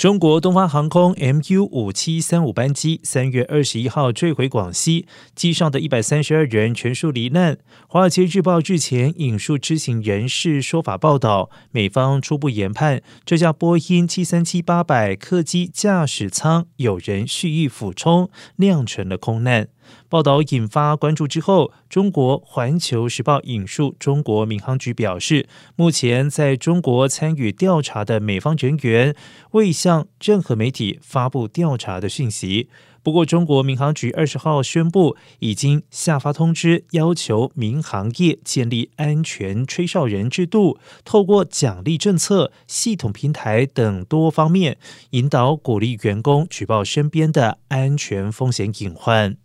中国东方航空 MU 五七三五班机三月二十一号坠毁广西，机上的一百三十二人全数罹难。华尔街日报日前引述知情人士说法报道，美方初步研判这架波音七三七八百客机驾驶舱有人蓄意俯冲，酿成了空难。报道引发关注之后，中国环球时报引述中国民航局表示，目前在中国参与调查的美方人员未向任何媒体发布调查的讯息。不过，中国民航局二十号宣布，已经下发通知，要求民航业建立安全吹哨人制度，透过奖励政策、系统平台等多方面，引导鼓励员工举报身边的安全风险隐患。